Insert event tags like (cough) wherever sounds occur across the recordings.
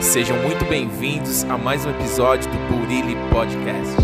Sejam muito bem-vindos a mais um episódio do Burilli Podcast.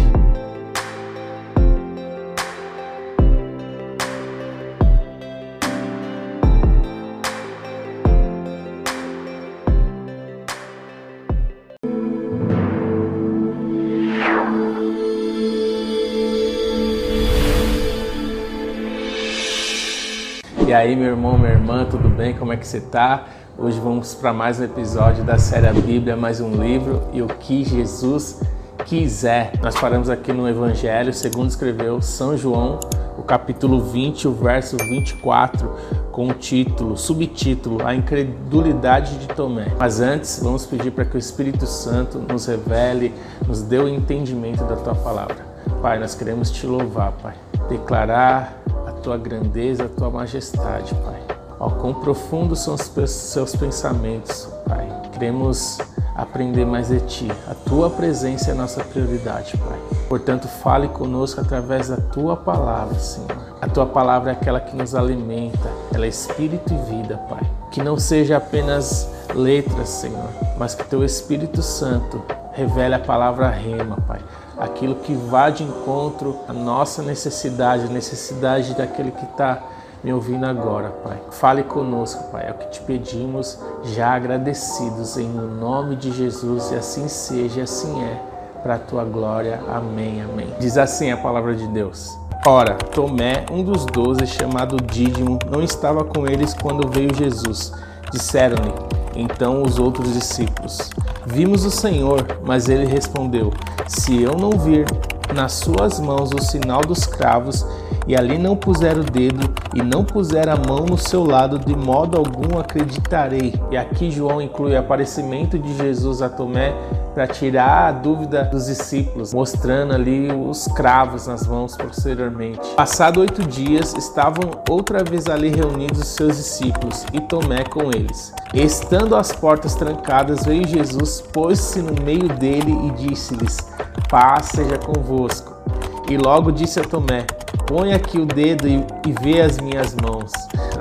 E aí, meu irmão, minha irmã, tudo bem? Como é que você tá? Hoje vamos para mais um episódio da série A Bíblia, mais um livro e o que Jesus quiser. Nós paramos aqui no Evangelho, segundo escreveu São João, o capítulo 20, o verso 24, com o título, subtítulo, A Incredulidade de Tomé. Mas antes, vamos pedir para que o Espírito Santo nos revele, nos dê o entendimento da tua palavra. Pai, nós queremos te louvar, Pai. Declarar tua grandeza, a tua majestade, Pai. Ó, quão profundos são os seus pensamentos, Pai. Queremos aprender mais de Ti. A Tua presença é nossa prioridade, Pai. Portanto, fale conosco através da Tua palavra, Senhor. A Tua palavra é aquela que nos alimenta, ela é espírito e vida, Pai. Que não seja apenas letras, Senhor, mas que Teu Espírito Santo revele a palavra rema, Pai aquilo que vá de encontro à nossa necessidade, a necessidade daquele que está me ouvindo agora, Pai. Fale conosco, Pai. É o que te pedimos, já agradecidos em nome de Jesus, e assim seja, e assim é, para a tua glória. Amém, amém. Diz assim a palavra de Deus. Ora, Tomé, um dos doze, chamado Dídimo, não estava com eles quando veio Jesus. Disseram-lhe, então os outros discípulos: Vimos o Senhor, mas ele respondeu: Se eu não vir nas suas mãos o sinal dos cravos, e ali não puser o dedo, e não puser a mão no seu lado, de modo algum acreditarei. E aqui João inclui o aparecimento de Jesus a Tomé para tirar a dúvida dos discípulos, mostrando ali os cravos nas mãos posteriormente. Passado oito dias, estavam outra vez ali reunidos os seus discípulos e Tomé com eles. Estando as portas trancadas, veio Jesus, pôs-se no meio dele e disse-lhes: Paz seja convosco. E logo disse a Tomé: Põe aqui o dedo e, e vê as minhas mãos.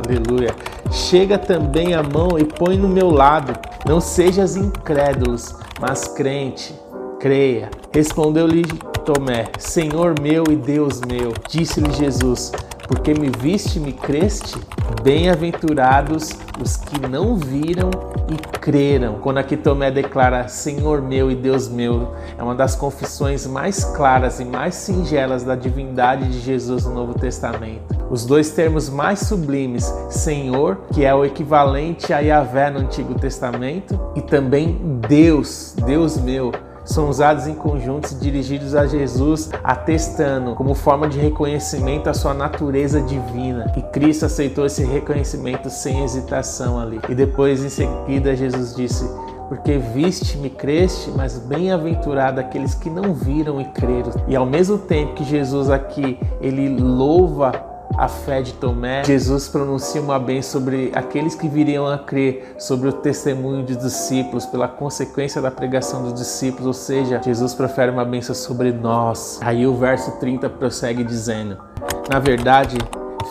Aleluia. Chega também a mão e põe no meu lado. Não sejas incrédulos, mas crente. Creia. Respondeu-lhe Tomé: Senhor meu e Deus meu. Disse-lhe Jesus: Porque me viste, me creste? Bem-aventurados os que não viram e creram. Quando aqui Tomé declara Senhor meu e Deus meu, é uma das confissões mais claras e mais singelas da divindade de Jesus no Novo Testamento. Os dois termos mais sublimes, Senhor, que é o equivalente a Yahvé no Antigo Testamento, e também Deus, Deus meu, são usados em conjuntos dirigidos a Jesus, atestando como forma de reconhecimento a sua natureza divina. E Cristo aceitou esse reconhecimento sem hesitação ali. E depois, em seguida, Jesus disse: porque viste-me, creste, mas bem-aventurado aqueles que não viram e creram. E ao mesmo tempo que Jesus aqui ele louva a fé de Tomé, Jesus pronuncia uma bênção sobre aqueles que viriam a crer, sobre o testemunho dos discípulos, pela consequência da pregação dos discípulos, ou seja, Jesus profere uma bênção sobre nós. Aí o verso 30 prossegue dizendo: Na verdade,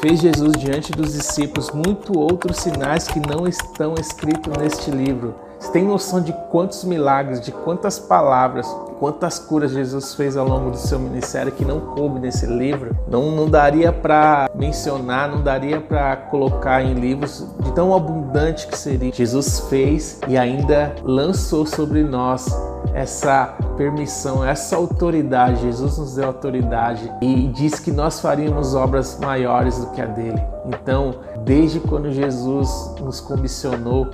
fez Jesus diante dos discípulos muito outros sinais que não estão escritos neste livro. Você tem noção de quantos milagres, de quantas palavras, quantas curas Jesus fez ao longo do seu ministério que não coube nesse livro? Não, não daria para mencionar, não daria para colocar em livros de tão abundante que seria. Jesus fez e ainda lançou sobre nós essa permissão, essa autoridade. Jesus nos deu autoridade e disse que nós faríamos obras maiores do que a dele. Então, desde quando Jesus nos comissionou,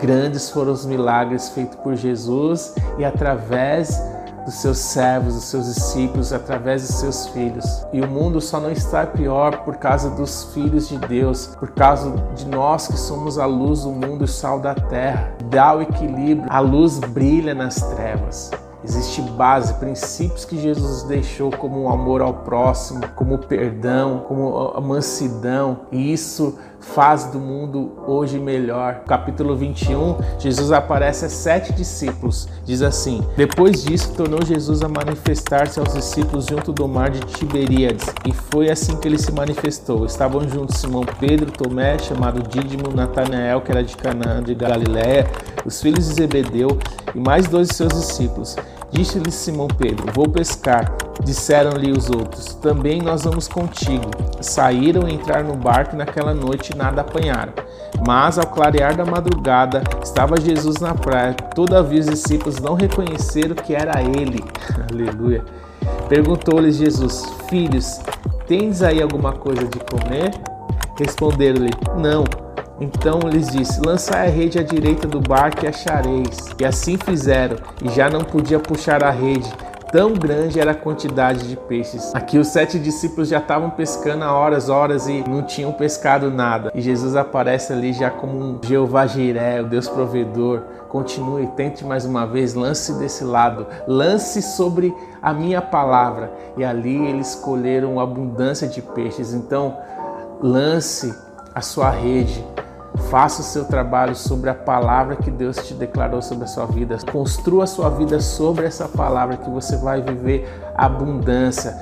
Grandes foram os milagres feitos por Jesus e através dos seus servos, dos seus discípulos, através dos seus filhos. E o mundo só não está pior por causa dos filhos de Deus, por causa de nós que somos a luz do mundo e sal da terra. Dá o equilíbrio, a luz brilha nas trevas. Existe base, princípios que Jesus deixou como o amor ao próximo, como o perdão, como a mansidão, e isso faz do mundo hoje melhor. Capítulo 21, Jesus aparece a sete discípulos. Diz assim: Depois disso, tornou Jesus a manifestar-se aos discípulos junto do mar de Tiberíades, e foi assim que ele se manifestou. Estavam juntos Simão Pedro, Tomé, chamado Dídimo, Natanael, que era de Canaã de Galiléia, os filhos de Zebedeu e mais dois de seus discípulos. Disse-lhe Simão Pedro: Vou pescar. Disseram-lhe os outros: Também nós vamos contigo. Saíram e entraram no barco e naquela noite nada apanharam. Mas ao clarear da madrugada, estava Jesus na praia. Todavia os discípulos não reconheceram que era ele. (laughs) Aleluia. Perguntou-lhes Jesus: Filhos, tendes aí alguma coisa de comer? Responderam-lhe: Não. Então lhes disse: Lançai a rede à direita do barco e achareis. E assim fizeram, e já não podia puxar a rede, tão grande era a quantidade de peixes. Aqui os sete discípulos já estavam pescando há horas, horas e não tinham pescado nada. E Jesus aparece ali já como um Jeová Jiré, o Deus provedor. Continue, tente mais uma vez, lance desse lado, lance sobre a minha palavra. E ali eles escolheram abundância de peixes. Então, lance a sua rede Faça o seu trabalho sobre a palavra que Deus te declarou sobre a sua vida. Construa a sua vida sobre essa palavra que você vai viver abundância,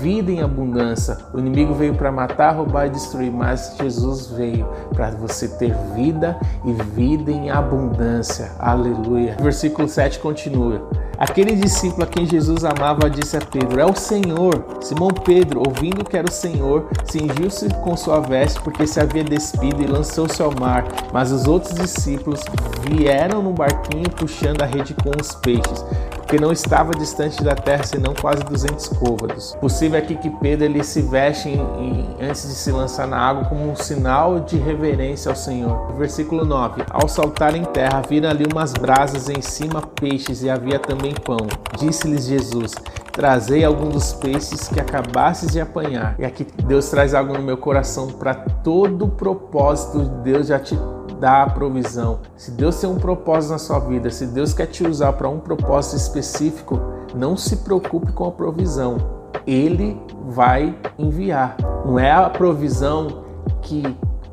vida em abundância. O inimigo veio para matar, roubar e destruir, mas Jesus veio para você ter vida e vida em abundância. Aleluia. Versículo 7 continua. Aquele discípulo a quem Jesus amava disse a Pedro: É o Senhor. Simão Pedro, ouvindo que era o Senhor, cingiu-se com sua veste porque se havia despido e lançou-se ao mar. Mas os outros discípulos vieram no barquinho puxando a rede com os peixes porque não estava distante da terra senão quase 200 côvados. Possível aqui que Pedro ele se veste em, em, antes de se lançar na água como um sinal de reverência ao Senhor. Versículo 9: Ao saltar em terra, viram ali umas brasas em cima peixes e havia também pão. Disse-lhes Jesus: Trazei algum dos peixes que acabastes de apanhar. E aqui Deus traz algo no meu coração para todo o propósito de Deus já te dá a provisão. Se Deus tem um propósito na sua vida, se Deus quer te usar para um propósito específico, não se preocupe com a provisão. Ele vai enviar. Não é a provisão que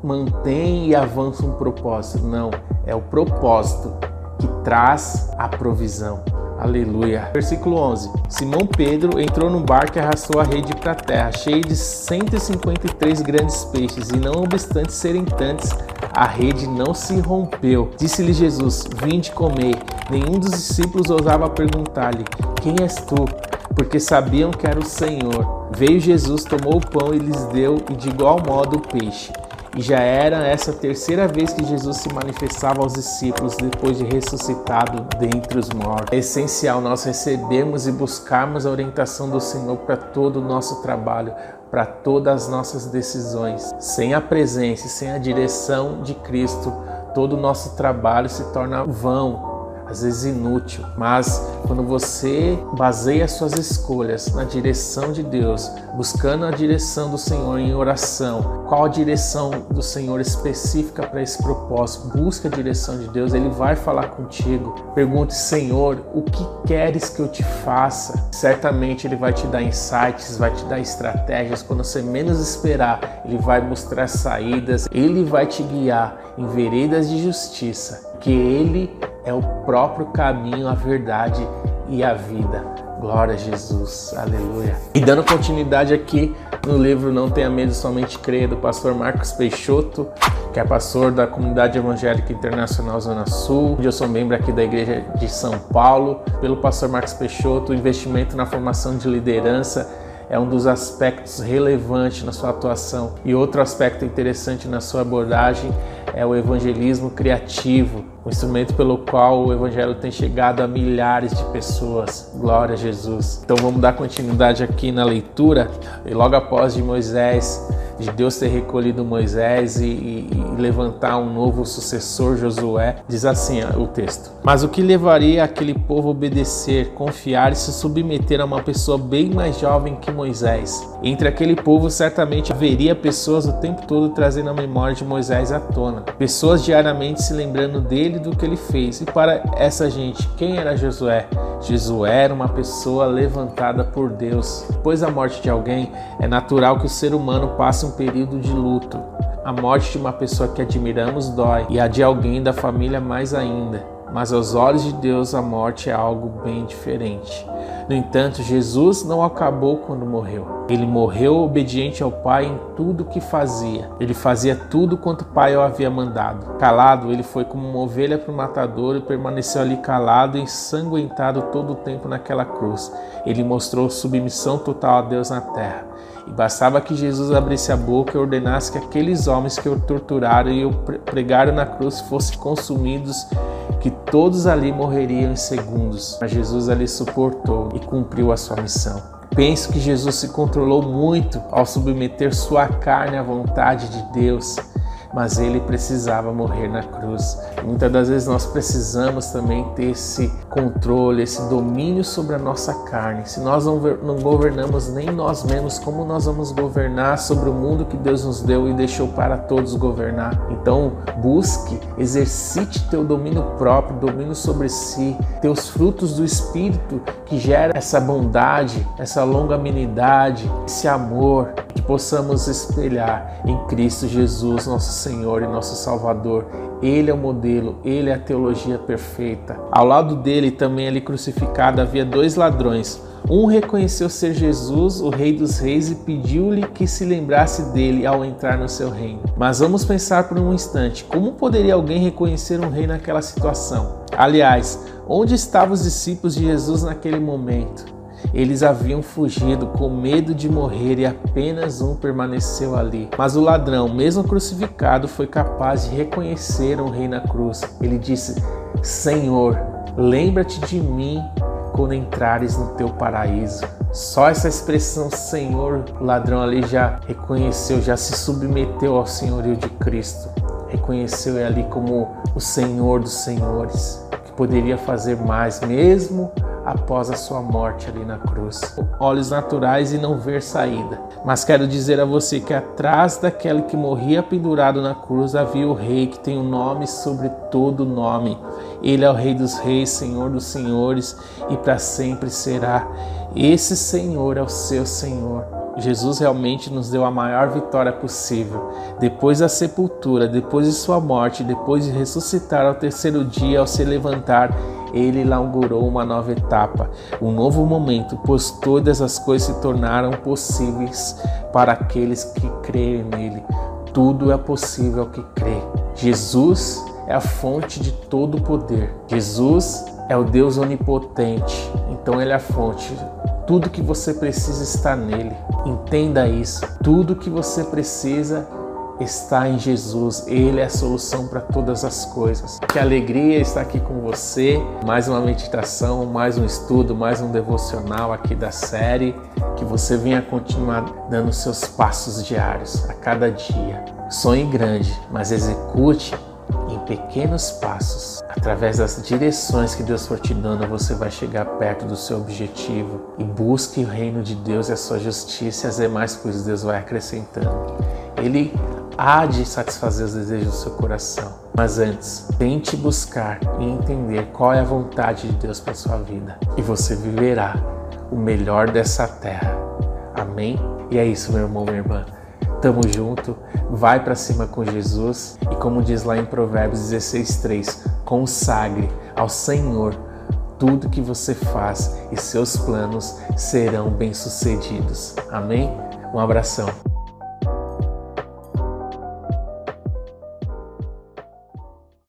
mantém e avança um propósito, não. É o propósito que traz a provisão. Aleluia. Versículo 11. Simão Pedro entrou no barco e arrastou a rede para a terra, cheia de 153 grandes peixes, e não obstante serem tantos, a rede não se rompeu. Disse-lhe Jesus: Vinde comer. Nenhum dos discípulos ousava perguntar-lhe: Quem és tu? Porque sabiam que era o Senhor. Veio Jesus, tomou o pão e lhes deu, e de igual modo o peixe. E já era essa terceira vez que Jesus se manifestava aos discípulos depois de ressuscitado dentre os mortos. É essencial nós recebermos e buscarmos a orientação do Senhor para todo o nosso trabalho, para todas as nossas decisões. Sem a presença, sem a direção de Cristo, todo o nosso trabalho se torna vão, às vezes inútil, mas quando você baseia suas escolhas na direção de Deus, buscando a direção do Senhor em oração, qual a direção do Senhor específica para esse propósito, busca a direção de Deus, ele vai falar contigo. Pergunte, Senhor, o que queres que eu te faça? Certamente ele vai te dar insights, vai te dar estratégias. Quando você menos esperar, ele vai mostrar saídas, ele vai te guiar em veredas de justiça, que ele é o próprio caminho, a verdade e a vida. Glória a Jesus, aleluia. E dando continuidade aqui no livro Não Tenha Medo, Somente Creia, do pastor Marcos Peixoto, que é pastor da Comunidade Evangélica Internacional Zona Sul. Eu sou membro aqui da Igreja de São Paulo. Pelo pastor Marcos Peixoto, o investimento na formação de liderança é um dos aspectos relevantes na sua atuação. E outro aspecto interessante na sua abordagem é o evangelismo criativo, o instrumento pelo qual o evangelho tem chegado a milhares de pessoas. Glória a Jesus. Então vamos dar continuidade aqui na leitura. E logo após de Moisés, de Deus ter recolhido Moisés e, e, e levantar um novo sucessor, Josué, diz assim o texto: Mas o que levaria aquele povo a obedecer, confiar e se submeter a uma pessoa bem mais jovem que Moisés? Entre aquele povo certamente haveria pessoas o tempo todo trazendo a memória de Moisés à tona, pessoas diariamente se lembrando dele dele do que ele fez. E para essa gente, quem era Josué? Josué era uma pessoa levantada por Deus. Depois da morte de alguém, é natural que o ser humano passe um período de luto. A morte de uma pessoa que admiramos dói, e a de alguém da família mais ainda. Mas aos olhos de Deus a morte é algo bem diferente. No entanto, Jesus não acabou quando morreu. Ele morreu obediente ao Pai em tudo que fazia. Ele fazia tudo quanto o Pai o havia mandado. Calado, ele foi como uma ovelha para o matador e permaneceu ali calado e ensanguentado todo o tempo naquela cruz. Ele mostrou submissão total a Deus na terra. E bastava que Jesus abrisse a boca e ordenasse que aqueles homens que o torturaram e o pregaram na cruz fossem consumidos, que todos ali morreriam em segundos. Mas Jesus ali suportou e cumpriu a sua missão. Penso que Jesus se controlou muito ao submeter sua carne à vontade de Deus mas ele precisava morrer na cruz. Muitas das vezes nós precisamos também ter esse controle, esse domínio sobre a nossa carne. Se nós não, não governamos nem nós mesmos, como nós vamos governar sobre o mundo que Deus nos deu e deixou para todos governar? Então, busque, exercite teu domínio próprio, domínio sobre si, teus frutos do Espírito que gera essa bondade, essa longanimidade, esse amor, que possamos espelhar em Cristo Jesus, nosso Senhor e nosso Salvador. Ele é o modelo, ele é a teologia perfeita. Ao lado dele, também ali crucificado, havia dois ladrões. Um reconheceu ser Jesus, o Rei dos Reis, e pediu-lhe que se lembrasse dele ao entrar no seu reino. Mas vamos pensar por um instante: como poderia alguém reconhecer um rei naquela situação? Aliás, onde estavam os discípulos de Jesus naquele momento? Eles haviam fugido com medo de morrer e apenas um permaneceu ali. Mas o ladrão, mesmo crucificado, foi capaz de reconhecer um rei na cruz. Ele disse: Senhor, lembra-te de mim quando entrares no teu paraíso. Só essa expressão Senhor, o ladrão ali já reconheceu, já se submeteu ao senhorio de Cristo. Reconheceu ele ali como o Senhor dos senhores, que poderia fazer mais, mesmo após a sua morte ali na cruz. Olhos naturais e não ver saída. Mas quero dizer a você que atrás daquele que morria pendurado na cruz havia o rei que tem o um nome sobre todo nome. Ele é o rei dos reis, senhor dos senhores e para sempre será. Esse Senhor é o seu Senhor. Jesus realmente nos deu a maior vitória possível. Depois da sepultura, depois de sua morte, depois de ressuscitar ao terceiro dia, ao se levantar, ele inaugurou uma nova etapa, um novo momento, pois todas as coisas se tornaram possíveis para aqueles que creem nele. Tudo é possível ao que crê. Jesus é a fonte de todo o poder. Jesus é o Deus onipotente, então ele é a fonte tudo que você precisa está nele. Entenda isso. Tudo que você precisa está em Jesus. Ele é a solução para todas as coisas. Que alegria estar aqui com você. Mais uma meditação, mais um estudo, mais um devocional aqui da série. Que você venha continuar dando seus passos diários a cada dia. Sonhe grande, mas execute em pequenos passos, através das direções que Deus for te dando, você vai chegar perto do seu objetivo. E busque o reino de Deus e a sua justiça e as demais coisas Deus vai acrescentando. Ele há de satisfazer os desejos do seu coração. Mas antes, tente buscar e entender qual é a vontade de Deus para sua vida. E você viverá o melhor dessa terra. Amém? E é isso, meu irmão, minha irmã. Tamo junto, vai para cima com Jesus e como diz lá em Provérbios 16:3, consagre ao Senhor tudo que você faz e seus planos serão bem-sucedidos. Amém? Um abração.